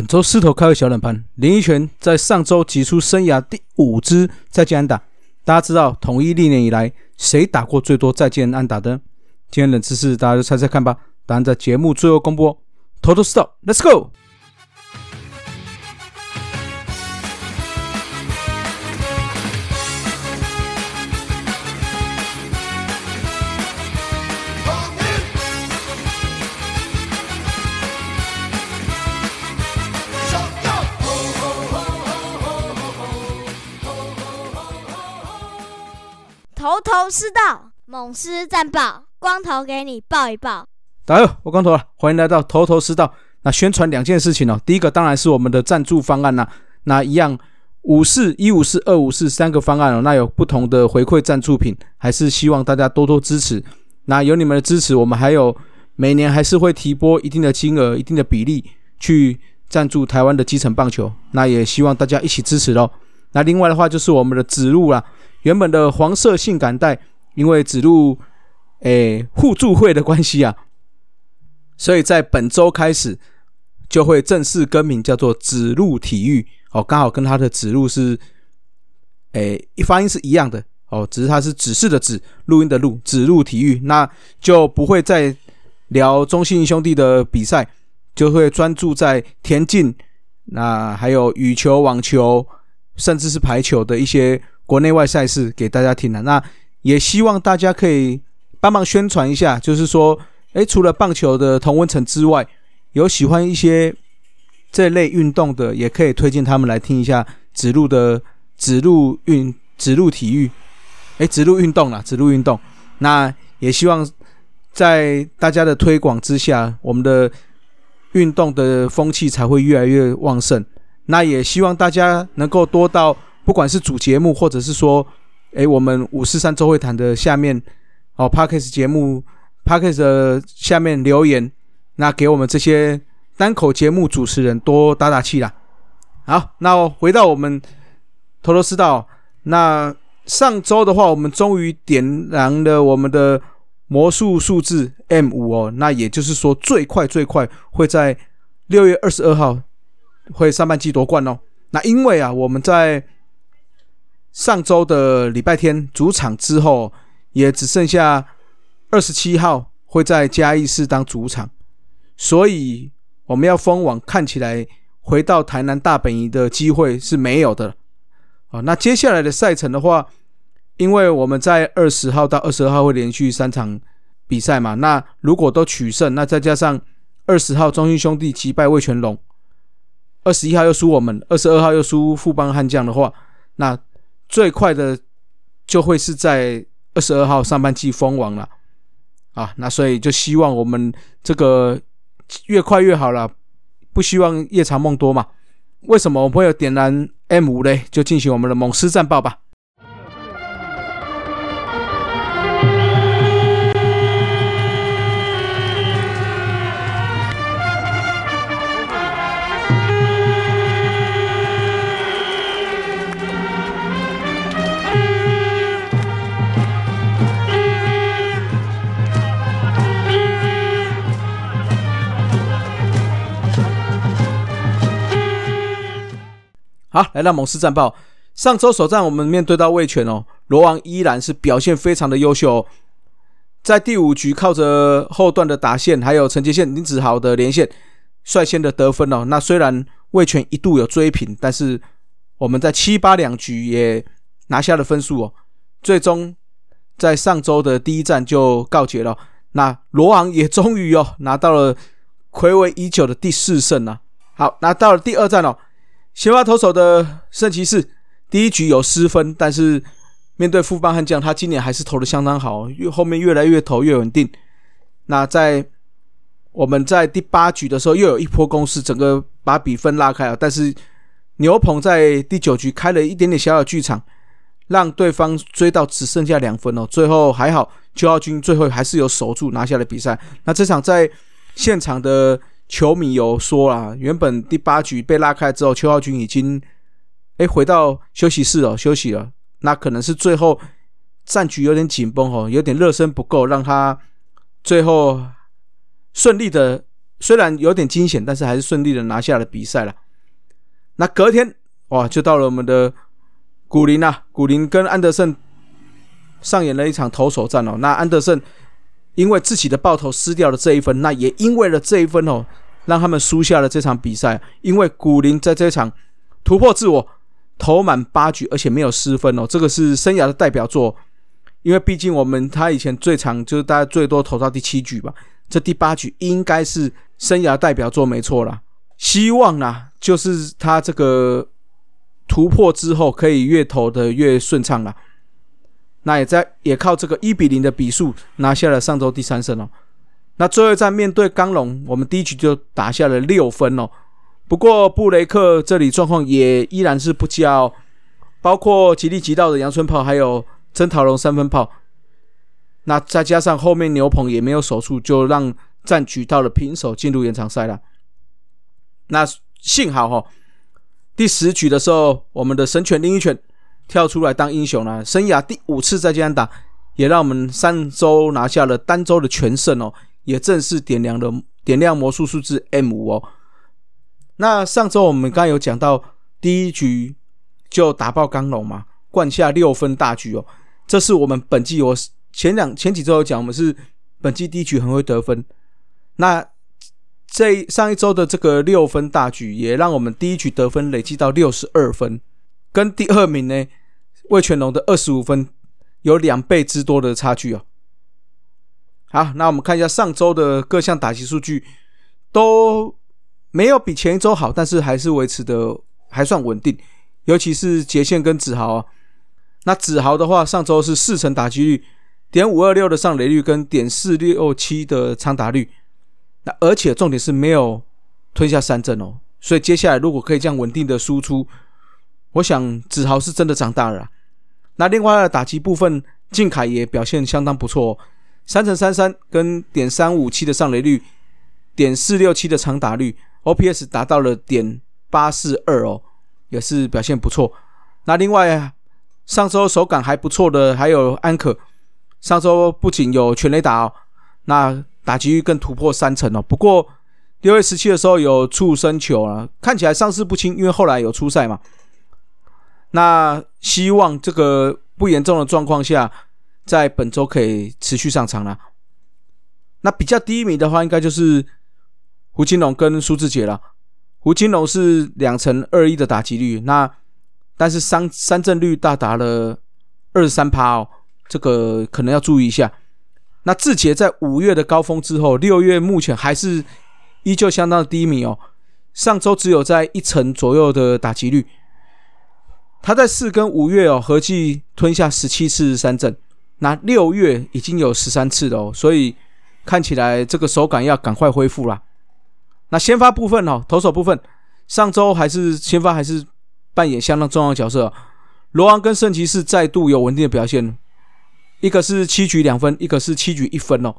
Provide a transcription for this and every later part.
本周势头开个小冷盘，林一拳在上周挤出生涯第五支再见安打。大家知道统一历年以来谁打过最多再见安打的？今天冷知识，大家就猜猜看吧。答案在节目最后公布。哦。偷偷 stop，Let's go。头头是道，猛狮战报，光头给你报一报。大家好，我光头了，欢迎来到头头是道。那宣传两件事情哦，第一个当然是我们的赞助方案啦。那一样五四一五四二五四三个方案哦，那有不同的回馈赞助品，还是希望大家多多支持。那有你们的支持，我们还有每年还是会提拨一定的金额、一定的比例去赞助台湾的基层棒球。那也希望大家一起支持喽。那另外的话就是我们的指路啦。原本的黄色性感带，因为指路诶互助会的关系啊，所以在本周开始就会正式更名，叫做指路体育哦，刚好跟他的指路是诶一发音是一样的哦，只是它是指示的指，录音的录，指路体育，那就不会再聊中信兄弟的比赛，就会专注在田径，那还有羽球、网球，甚至是排球的一些。国内外赛事给大家听了，那也希望大家可以帮忙宣传一下，就是说，诶，除了棒球的同温层之外，有喜欢一些这类运动的，也可以推荐他们来听一下指路的指路运指路体育，诶，指路运动啦，指路运动。那也希望在大家的推广之下，我们的运动的风气才会越来越旺盛。那也希望大家能够多到。不管是主节目，或者是说，哎，我们五四三周会谈的下面，哦 p a d k a s 节目 p a d k a s 的下面留言，那给我们这些单口节目主持人多打打气啦。好，那回到我们头头是道，那上周的话，我们终于点燃了我们的魔术数字 M 五哦，那也就是说，最快最快会在六月二十二号会上半季夺冠哦。那因为啊，我们在上周的礼拜天主场之后，也只剩下二十七号会在嘉义市当主场，所以我们要封网，看起来回到台南大本营的机会是没有的。啊，那接下来的赛程的话，因为我们在二十号到二十二号会连续三场比赛嘛，那如果都取胜，那再加上二十号中心兄弟击败魏全龙，二十一号又输我们，二十二号又输副帮悍将的话，那。最快的就会是在二十二号上半季封王了啊，那所以就希望我们这个越快越好了，不希望夜长梦多嘛。为什么我们会有点燃 M 五嘞？就进行我们的猛狮战报吧。好，来到猛狮战报。上周首战，我们面对到魏权哦，罗王依然是表现非常的优秀哦，在第五局靠着后段的打线，还有陈杰宪、林子豪的连线，率先的得分哦。那虽然魏权一度有追平，但是我们在七八两局也拿下了分数哦。最终在上周的第一战就告捷了。那罗王也终于哦拿到了暌违已久的第四胜啊。好，那到了第二战哦。先发投手的圣骑士第一局有失分，但是面对富邦悍将，他今年还是投的相当好，越后面越来越投越稳定。那在我们在第八局的时候，又有一波攻势，整个把比分拉开了。但是牛棚在第九局开了一点点小小剧场，让对方追到只剩下两分哦。最后还好，邱浩军最后还是有守住拿下了比赛。那这场在现场的。球迷有说啦，原本第八局被拉开之后，邱浩军已经哎回到休息室了，休息了。那可能是最后战局有点紧绷哦，有点热身不够，让他最后顺利的虽然有点惊险，但是还是顺利的拿下了比赛了。那隔天哇，就到了我们的古林啊，古林跟安德森上演了一场投手战哦。那安德森因为自己的爆头失掉了这一分，那也因为了这一分哦，让他们输下了这场比赛。因为古林在这场突破自我，投满八局，而且没有失分哦，这个是生涯的代表作。因为毕竟我们他以前最长就是大概最多投到第七局吧，这第八局应该是生涯代表作没错啦。希望呢，就是他这个突破之后可以越投的越顺畅了。那也在也靠这个一比零的比数拿下了上周第三胜哦。那最后一战面对刚龙，我们第一局就打下了六分哦。不过布雷克这里状况也依然是不佳哦，包括吉利吉道的阳春炮还有。曾桃龙三分炮，那再加上后面牛棚也没有守住，就让战局到了平手，进入延长赛了。那幸好哈，第十局的时候，我们的神犬另一犬跳出来当英雄了，生涯第五次在这样打，也让我们上周拿下了单周的全胜哦，也正式点亮了点亮魔术数字 M 五哦。那上周我们刚有讲到第一局就打爆刚龙嘛，灌下六分大局哦。这是我们本季，我前两前几周有讲，我们是本季第一局很会得分。那这上一周的这个六分大局，也让我们第一局得分累计到六十二分，跟第二名呢魏全龙的二十五分有两倍之多的差距哦。好，那我们看一下上周的各项打击数据，都没有比前一周好，但是还是维持的还算稳定，尤其是杰线跟子豪啊。那子豪的话，上周是四成打击率，点五二六的上垒率跟点四六七的长打率。那而且重点是没有吞下三振哦，所以接下来如果可以这样稳定的输出，我想子豪是真的长大了。那另外的打击部分，靖凯也表现相当不错，三乘三三跟点三五七的上垒率，点四六七的长打率，OPS 达到了点八四二哦，也是表现不错。那另外。上周手感还不错的还有安可，上周不仅有全垒打哦，那打击率更突破三成哦。不过六月十七的时候有触身球啊，看起来伤势不轻，因为后来有出赛嘛。那希望这个不严重的状况下，在本周可以持续上场了。那比较低迷的话，应该就是胡金龙跟苏志杰了。胡金龙是两成二一的打击率，那。但是三三振率大达了二十三趴哦，这个可能要注意一下。那志杰在五月的高峰之后，六月目前还是依旧相当的低迷哦。上周只有在一成左右的打击率，他在四跟五月哦合计吞下十七次三振，那六月已经有十三次了哦，所以看起来这个手感要赶快恢复啦。那先发部分哦，投手部分，上周还是先发还是。扮演相当重要的角色，罗昂跟圣骑士再度有稳定的表现，一个是七局两分，一个是七局一分哦，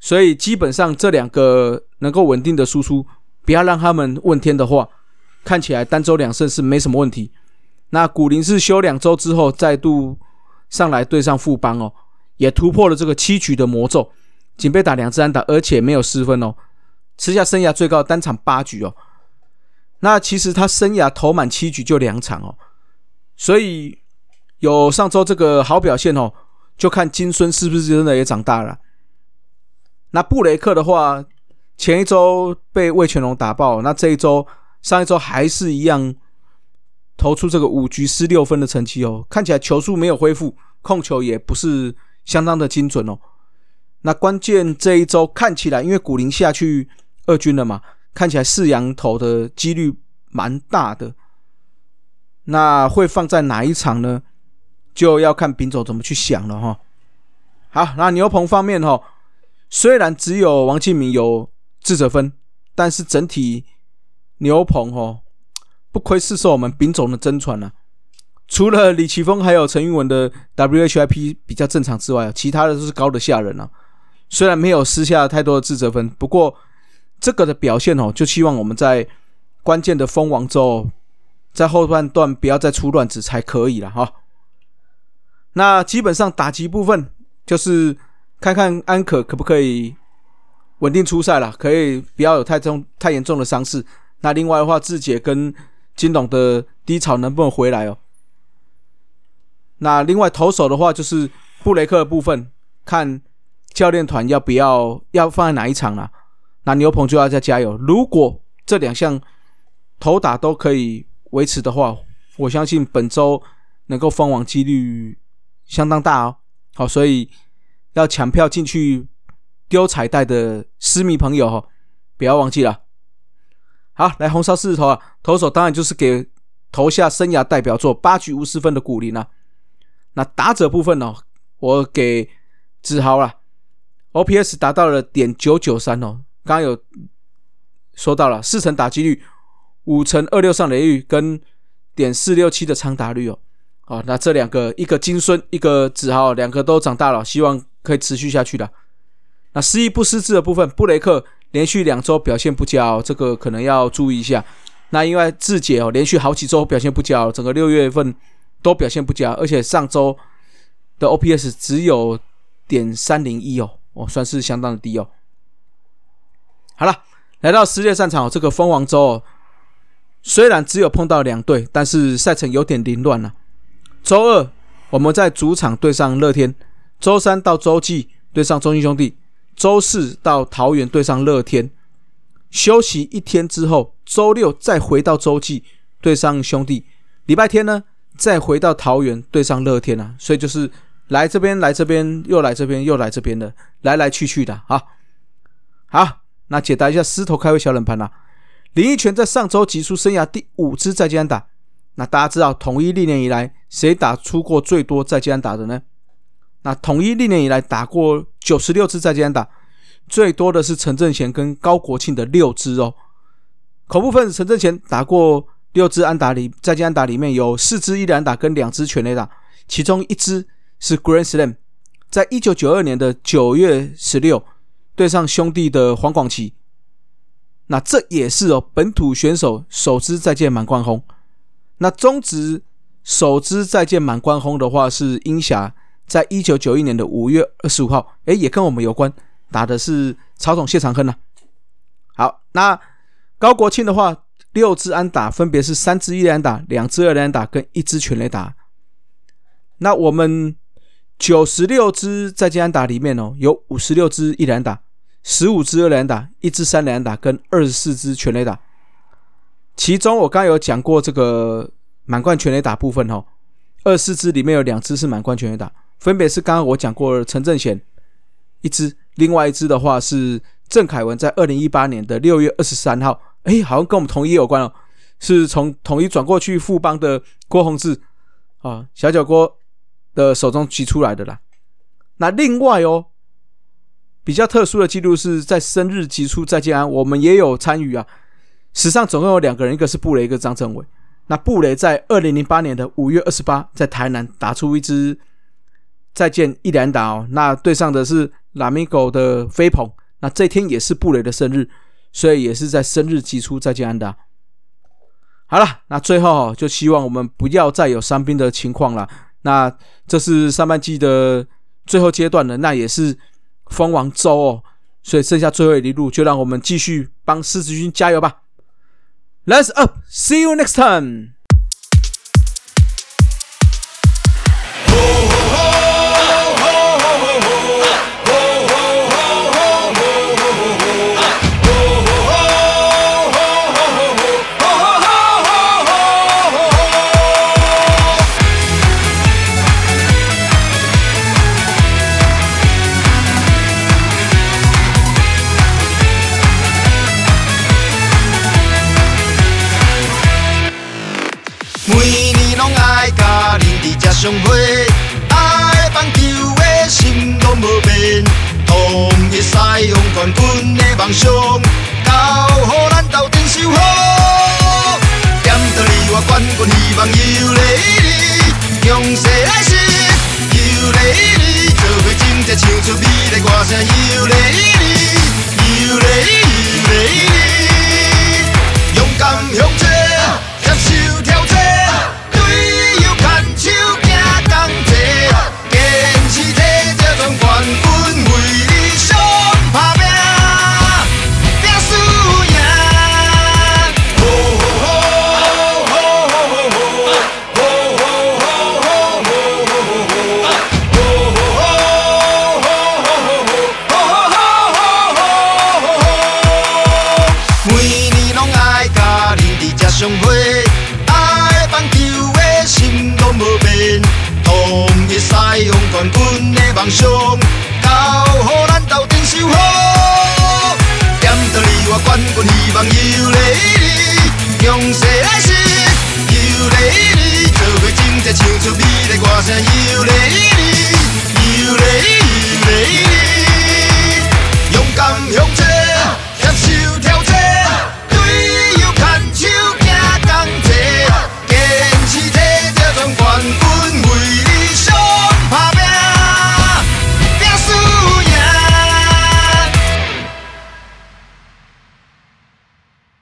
所以基本上这两个能够稳定的输出，不要让他们问天的话，看起来单周两胜是没什么问题。那古林是休两周之后再度上来对上富邦哦，也突破了这个七局的魔咒，仅被打两次安打，而且没有失分哦，吃下生涯最高单场八局哦。那其实他生涯投满七局就两场哦，所以有上周这个好表现哦，就看金孙是不是真的也长大了。那布雷克的话，前一周被魏全龙打爆，那这一周上一周还是一样投出这个五局失六分的成绩哦，看起来球速没有恢复，控球也不是相当的精准哦。那关键这一周看起来，因为古林下去二军了嘛。看起来四羊头的几率蛮大的，那会放在哪一场呢？就要看丙总怎么去想了哈。好，那牛棚方面哈，虽然只有王庆明有智者分，但是整体牛棚哈，不亏是受我们丙总的真传了。除了李奇峰还有陈玉文的 WHIP 比较正常之外，其他的都是高的吓人啊。虽然没有失下太多的自责分，不过。这个的表现哦，就希望我们在关键的封王之后，在后半段不要再出乱子才可以了哈。那基本上打击部分就是看看安可可不可以稳定出赛了，可以不要有太重太严重的伤势。那另外的话，志杰跟金龙的低潮能不能回来哦？那另外投手的话，就是布雷克的部分，看教练团要不要要放在哪一场了。那牛棚就要再加油。如果这两项投打都可以维持的话，我相信本周能够封王几率相当大哦。好，所以要抢票进去丢彩带的私密朋友哈，不要忘记了。好，来红烧狮子头啊，投手当然就是给投下生涯代表作八局无失分的鼓励呢。那打者部分呢，我给子豪了，OPS 达到了点九九三哦。刚刚有说到了四成打击率，五成二六上垒率跟点四六七的长打率哦。啊，那这两个一个金孙，一个子豪，两个都长大了，希望可以持续下去的。那失忆不失智的部分，布雷克。连续两周表现不佳，哦，这个可能要注意一下。那因为志杰哦，连续好几周表现不佳，整个六月份都表现不佳，而且上周的 OPS 只有点三零一哦，哦，算是相当的低哦。好了，来到世界战场哦这个蜂王周哦，虽然只有碰到两队，但是赛程有点凌乱了。周二我们在主场对上乐天，周三到周记对上中信兄弟。周四到桃园对上乐天，休息一天之后，周六再回到洲际对上兄弟，礼拜天呢再回到桃园对上乐天啊，所以就是来这边来这边又来这边又来这边的，来来去去的啊。好，那解答一下狮头开胃小冷盘啦。林奕泉在上周集出生涯第五支再见打，那大家知道统一历年以来谁打出过最多再见打的呢？那统一历年以来打过九十六支再见安打，最多的是陈正贤跟高国庆的六支哦。口部分陈正贤打过六支安打里，再见安打里面有四支一安打跟两支全垒打，其中一支是 Grand Slam，在一九九二年的九月十六对上兄弟的黄广奇。那这也是哦本土选手首支再见满贯轰。那中职首支再见满贯轰的话是英侠。在一九九一年的五月二十五号，哎，也跟我们有关，打的是曹总谢长亨呐。好，那高国庆的话，六支安打分别是三支一连打、两支二连打跟一支全垒打。那我们九十六支在建安打里面哦，有五十六支一连打、十五支二连打、一支三连打跟二十四支全垒打。其中我刚有讲过这个满贯全垒打部分哦，二四支里面有两支是满贯全垒打。分别是刚刚我讲过陈正贤一支，另外一支的话是郑凯文，在二零一八年的六月二十三号，哎，好像跟我们统一有关哦，是从统一转过去富邦的郭宏志啊，小脚郭的手中提出来的啦。那另外哦，比较特殊的记录是在生日击出再见安，我们也有参与啊。史上总共有两个人，一个是布雷，一个张政伟。那布雷在二零零八年的五月二十八，在台南打出一支。再见，一连打哦。那对上的是拉米狗的飞鹏，那这天也是布雷的生日，所以也是在生日击出再见安打。好了，那最后就希望我们不要再有伤兵的情况了。那这是上半季的最后阶段了，那也是封王周哦，所以剩下最后一路，就让我们继续帮狮子军加油吧。Let's up，see you next time。